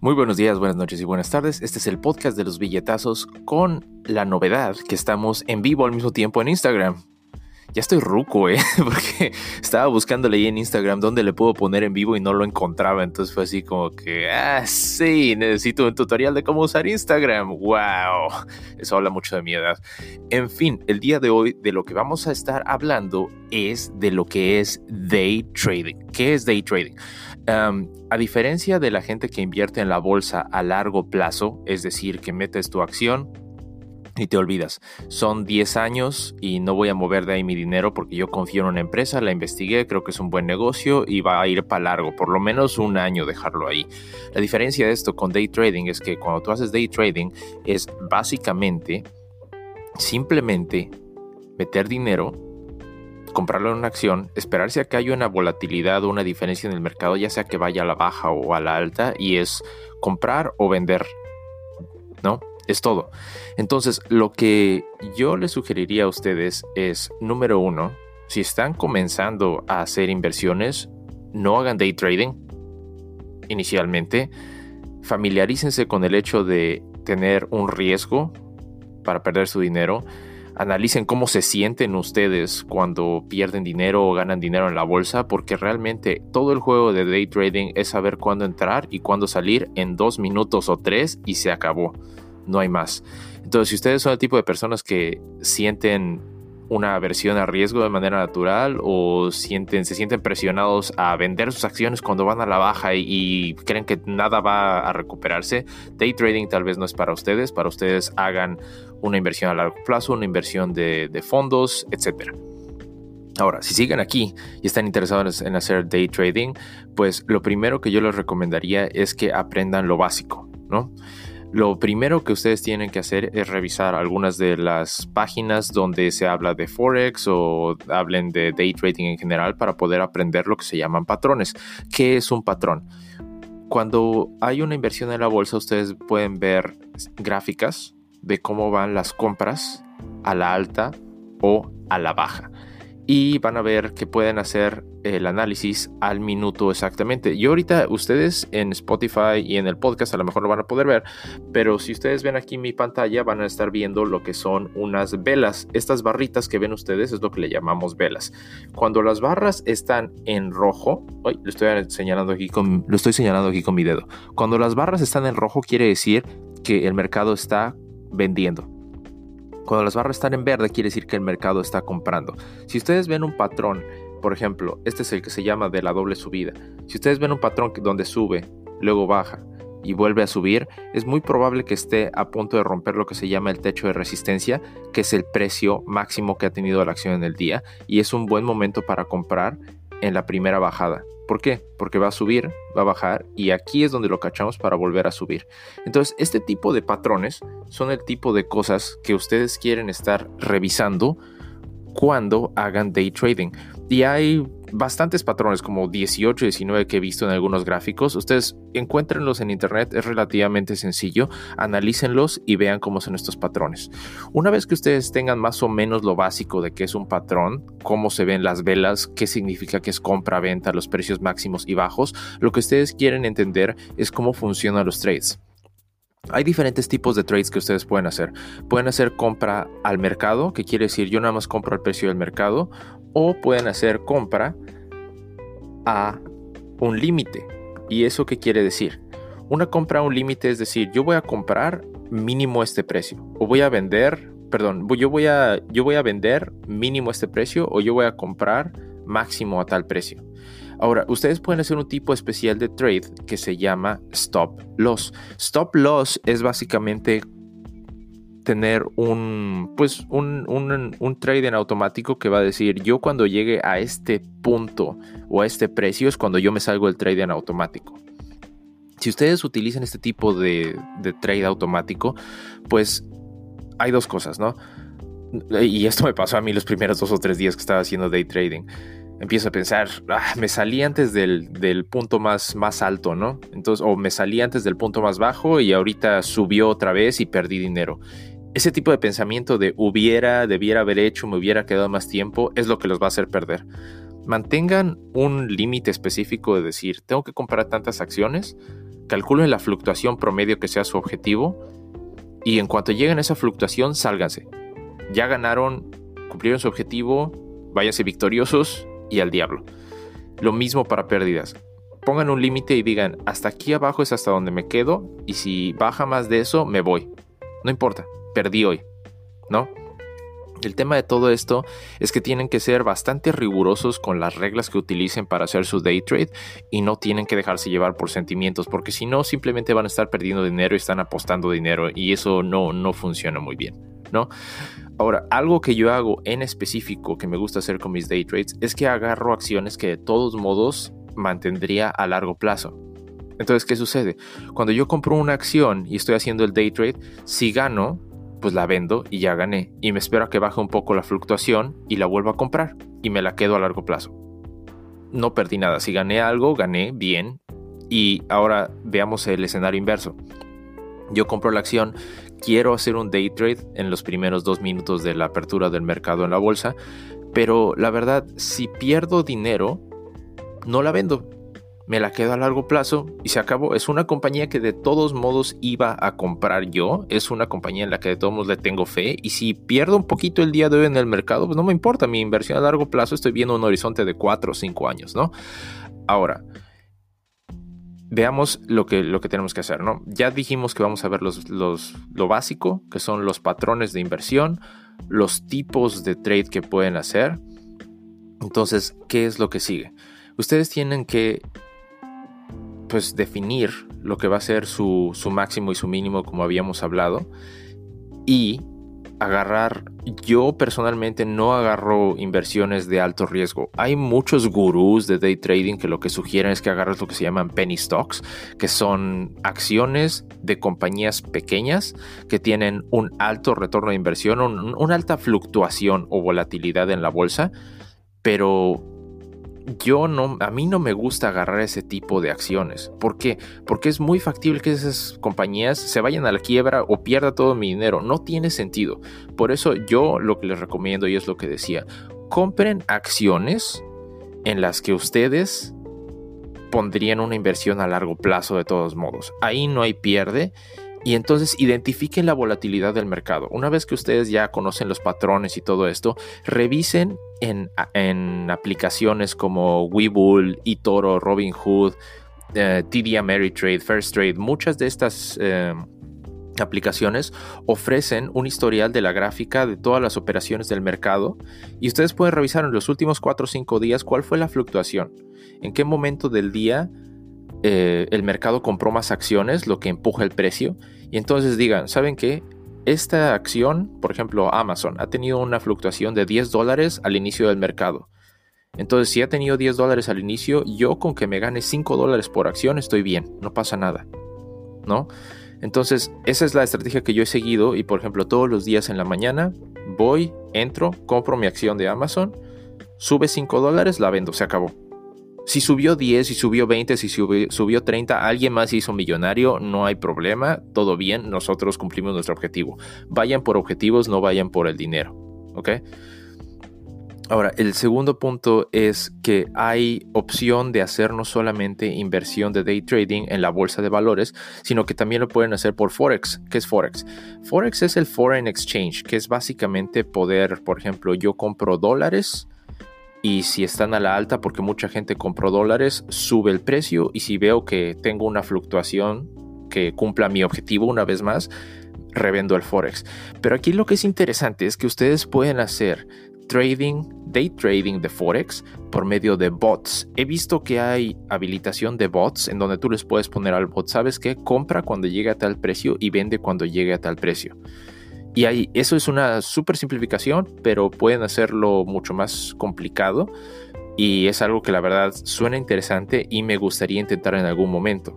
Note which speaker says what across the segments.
Speaker 1: Muy buenos días, buenas noches y buenas tardes. Este es el podcast de los billetazos con la novedad que estamos en vivo al mismo tiempo en Instagram. Ya estoy ruco, ¿eh? Porque estaba buscándole ahí en Instagram dónde le puedo poner en vivo y no lo encontraba. Entonces fue así como que, ah, sí, necesito un tutorial de cómo usar Instagram. ¡Wow! Eso habla mucho de mi edad. En fin, el día de hoy de lo que vamos a estar hablando es de lo que es day trading. ¿Qué es day trading? A diferencia de la gente que invierte en la bolsa a largo plazo, es decir, que metes tu acción y te olvidas, son 10 años y no voy a mover de ahí mi dinero porque yo confío en una empresa, la investigué, creo que es un buen negocio y va a ir para largo, por lo menos un año dejarlo ahí. La diferencia de esto con day trading es que cuando tú haces day trading es básicamente simplemente meter dinero comprarlo en una acción, esperarse a que haya una volatilidad o una diferencia en el mercado, ya sea que vaya a la baja o a la alta, y es comprar o vender. ¿No? Es todo. Entonces, lo que yo les sugeriría a ustedes es, número uno, si están comenzando a hacer inversiones, no hagan day trading inicialmente. Familiarícense con el hecho de tener un riesgo para perder su dinero analicen cómo se sienten ustedes cuando pierden dinero o ganan dinero en la bolsa, porque realmente todo el juego de day trading es saber cuándo entrar y cuándo salir en dos minutos o tres y se acabó. No hay más. Entonces, si ustedes son el tipo de personas que sienten una aversión a riesgo de manera natural o sienten, se sienten presionados a vender sus acciones cuando van a la baja y, creen que nada va a recuperarse, day trading tal vez no es para ustedes. Para ustedes hagan una inversión a largo plazo, una inversión de, fondos, etc. Ahora, si siguen aquí y están interesados en hacer day trading, pues lo primero que yo les recomendaría es que aprendan lo básico, ¿no? Lo primero que ustedes tienen que hacer es revisar algunas de las páginas donde se habla de Forex o hablen de day trading en general para poder aprender lo que se llaman patrones. ¿Qué es un patrón? Cuando hay una inversión en la bolsa, ustedes pueden ver gráficas de cómo van las compras a la alta o a la baja y van a ver que pueden hacer el análisis al minuto exactamente. Yo ahorita ustedes en Spotify y en el podcast a lo mejor lo van a poder ver, pero si ustedes ven aquí mi pantalla van a estar viendo lo que son unas velas. Estas barritas que ven ustedes es lo que le llamamos velas. Cuando las barras están en rojo, lo estoy señalando aquí con lo estoy señalando aquí con mi dedo. Cuando las barras están en rojo quiere decir que el mercado está vendiendo. Cuando las barras están en verde quiere decir que el mercado está comprando. Si ustedes ven un patrón, por ejemplo, este es el que se llama de la doble subida. Si ustedes ven un patrón donde sube, luego baja y vuelve a subir, es muy probable que esté a punto de romper lo que se llama el techo de resistencia, que es el precio máximo que ha tenido la acción en el día y es un buen momento para comprar en la primera bajada. ¿Por qué? Porque va a subir, va a bajar y aquí es donde lo cachamos para volver a subir. Entonces, este tipo de patrones son el tipo de cosas que ustedes quieren estar revisando cuando hagan day trading. Y hay bastantes patrones, como 18, 19 que he visto en algunos gráficos. Ustedes encuéntrenlos en internet, es relativamente sencillo. Analícenlos y vean cómo son estos patrones. Una vez que ustedes tengan más o menos lo básico de qué es un patrón, cómo se ven las velas, qué significa que es compra, venta, los precios máximos y bajos, lo que ustedes quieren entender es cómo funcionan los trades. Hay diferentes tipos de trades que ustedes pueden hacer. Pueden hacer compra al mercado, que quiere decir yo nada más compro al precio del mercado, o pueden hacer compra a un límite. ¿Y eso qué quiere decir? Una compra a un límite es decir, yo voy a comprar mínimo este precio, o voy a vender, perdón, yo voy a, yo voy a vender mínimo este precio, o yo voy a comprar máximo a tal precio. Ahora, ustedes pueden hacer un tipo especial de trade que se llama stop loss. Stop loss es básicamente tener un, pues un, un, trade en automático que va a decir, yo cuando llegue a este punto o a este precio es cuando yo me salgo del trade en automático. Si ustedes utilizan este tipo de, de trade automático, pues hay dos cosas, ¿no? Y esto me pasó a mí los primeros dos o tres días que estaba haciendo day trading empiezo a pensar, ah, me salí antes del, punto más, más alto, ¿no? Entonces, o me salí antes del punto más bajo y ahorita subió otra vez y perdí dinero. Ese tipo de pensamiento de hubiera, debiera haber hecho, me hubiera quedado más tiempo, es lo que los va a hacer perder. Mantengan un límite específico de decir, tengo que comprar tantas acciones calculen la fluctuación promedio que sea su objetivo y en cuanto lleguen a esa fluctuación, sálganse. Ya ganaron, cumplieron su objetivo, váyanse victoriosos y al diablo. Lo mismo para pérdidas. Pongan un límite y digan, hasta aquí abajo es hasta donde me quedo y si baja más de eso, me voy. No importa, perdí hoy, ¿no? El tema de todo esto es que tienen que ser bastante rigurosos con las reglas que utilicen para hacer su day trade y no tienen que dejarse llevar por sentimientos porque si no simplemente van a estar perdiendo dinero y están apostando dinero y eso no, no funciona muy bien, ¿no? Ahora, algo que yo hago en específico que me gusta hacer con mis day trades es que agarro acciones que de todos modos mantendría a largo plazo. Entonces, ¿qué sucede? Cuando yo compro una acción y estoy haciendo el day trade, si gano, pues la vendo y ya gané. Y me espero a que baje un poco la fluctuación y la vuelvo a comprar y me la quedo a largo plazo. No perdí nada. Si gané algo, gané bien. Y ahora veamos el escenario inverso. Yo compro la acción, quiero hacer un day trade en los primeros dos minutos de la apertura del mercado en la bolsa, pero la verdad, si pierdo dinero, no la vendo me la quedo a largo plazo y se acabó. Es una compañía que de todos modos iba a comprar yo. Es una compañía en la que de todos modos le tengo fe. Y si pierdo un poquito el día de hoy en el mercado, pues no me importa. Mi inversión a largo plazo estoy viendo un horizonte de 4 o 5 años, ¿no? Ahora, veamos lo que, lo que tenemos que hacer, ¿no? Ya dijimos que vamos a ver los, lo básico, que son los patrones de inversión, los tipos de trade que pueden hacer. Entonces, ¿qué es lo que sigue? Ustedes tienen que pues definir lo que va a ser su, máximo y su mínimo como habíamos hablado y agarrar, yo personalmente no agarro inversiones de alto riesgo. Hay muchos gurús de day trading que lo que sugieren es que agarres lo que se llaman penny stocks, que son acciones de compañías pequeñas que tienen un alto retorno de inversión, una alta fluctuación o volatilidad en la bolsa, pero yo no, a mí no me gusta agarrar ese tipo de acciones. ¿Por qué? Porque es muy factible que esas compañías se vayan a la quiebra o pierda todo mi dinero. No tiene sentido. Por eso yo lo que les recomiendo y es lo que decía, compren acciones en las que ustedes pondrían una inversión a largo plazo de todos modos. Ahí no hay pierde y entonces identifiquen la volatilidad del mercado. Una vez que ustedes ya conocen los patrones y todo esto, revisen en, aplicaciones como Webull, eToro, Robinhood, eh, TD Ameritrade, First Trade, muchas de estas eh, aplicaciones ofrecen un historial de la gráfica de todas las operaciones del mercado y ustedes pueden revisar en los últimos 4 o 5 días cuál fue la fluctuación, en qué momento del día eh, el mercado compró más acciones, lo que empuja el precio. Y entonces digan, ¿saben qué? Esta acción, por ejemplo, Amazon, ha tenido una fluctuación de 10 dólares al inicio del mercado. Entonces, si ha tenido 10 dólares al inicio, yo con que me gane 5 dólares por acción estoy bien, no pasa nada. ¿No? Entonces, esa es la estrategia que yo he seguido y, por ejemplo, todos los días en la mañana voy, entro, compro mi acción de Amazon, sube 5 dólares, la vendo, se acabó. Si subió 10, si subió 20, si subió, 30, alguien más hizo millonario, no hay problema, todo bien, nosotros cumplimos nuestro objetivo. Vayan por objetivos, no vayan por el dinero. ¿Ok? Ahora, el segundo punto es que hay opción de hacer no solamente inversión de day trading en la bolsa de valores, sino que también lo pueden hacer por Forex. ¿Qué es Forex? Forex es el Foreign Exchange, que es básicamente poder, por ejemplo, yo compro dólares y si están a la alta porque mucha gente compró dólares, sube el precio y si veo que tengo una fluctuación que cumpla mi objetivo una vez más, revendo el forex. Pero aquí lo que es interesante es que ustedes pueden hacer trading, day trading de forex por medio de bots. He visto que hay habilitación de bots en donde tú les puedes poner al bot, ¿sabes qué? Compra cuando llegue a tal precio y vende cuando llegue a tal precio. Y ahí, eso es una súper simplificación, pero pueden hacerlo mucho más complicado. Y es algo que la verdad suena interesante y me gustaría intentar en algún momento.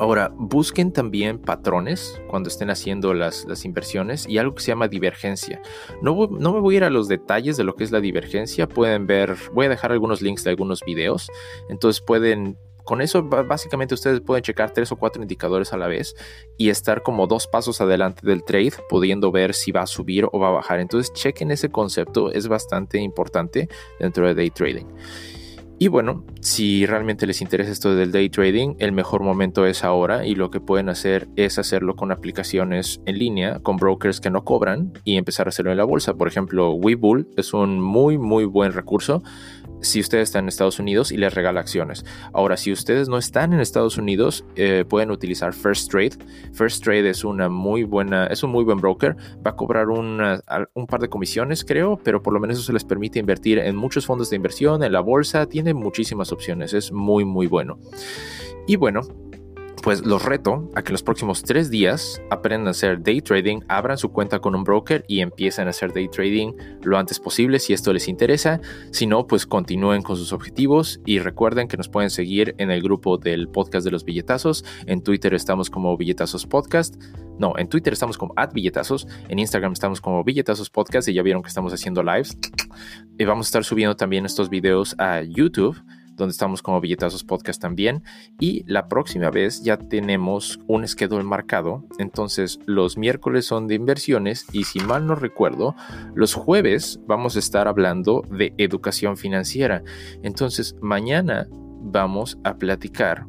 Speaker 1: Ahora, busquen también patrones cuando estén haciendo las, inversiones y algo que se llama divergencia. No, no, me voy a ir a los detalles de lo que es la divergencia, pueden ver, voy a dejar algunos links de algunos videos, entonces pueden con eso básicamente ustedes pueden checar tres o cuatro indicadores a la vez y estar como dos pasos adelante del trade, pudiendo ver si va a subir o va a bajar. Entonces chequen ese concepto, es bastante importante dentro de day trading. Y bueno, si realmente les interesa esto del day trading, el mejor momento es ahora y lo que pueden hacer es hacerlo con aplicaciones en línea, con brokers que no cobran y empezar a hacerlo en la bolsa. Por ejemplo, Webull es un muy, muy buen recurso si ustedes están en Estados Unidos y les regala acciones. Ahora, si ustedes no están en Estados Unidos, eh, pueden utilizar First Trade. First Trade es una muy buena, es un muy buen broker. Va a cobrar un par de comisiones, creo, pero por lo menos eso se les permite invertir en muchos fondos de inversión, en la bolsa. Tiene muchísimas opciones. Es muy, muy bueno. Y bueno, pues los reto a que los próximos tres días aprendan a hacer day trading, abran su cuenta con un broker y empiecen a hacer day trading lo antes posible si esto les interesa. Si no, pues continúen con sus objetivos y recuerden que nos pueden seguir en el grupo del podcast de los billetazos. En Twitter estamos como billetazos podcast. No, en Twitter estamos como at billetazos. En Instagram estamos como billetazos podcast y ya vieron que estamos haciendo lives. Y vamos a estar subiendo también estos videos a YouTube donde estamos como Billetazos Podcast también. Y la próxima vez ya tenemos un schedule marcado. Entonces, los miércoles son de inversiones y si mal no recuerdo, los jueves vamos a estar hablando de educación financiera. Entonces, mañana vamos a platicar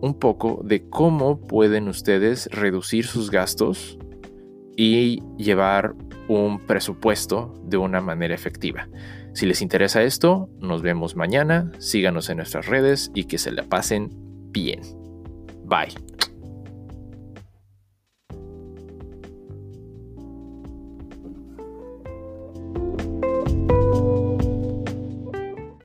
Speaker 1: un poco de cómo pueden ustedes reducir sus gastos y llevar un presupuesto de una manera efectiva. Si les interesa esto, nos vemos mañana, síganos en nuestras redes y que se la pasen bien. Bye.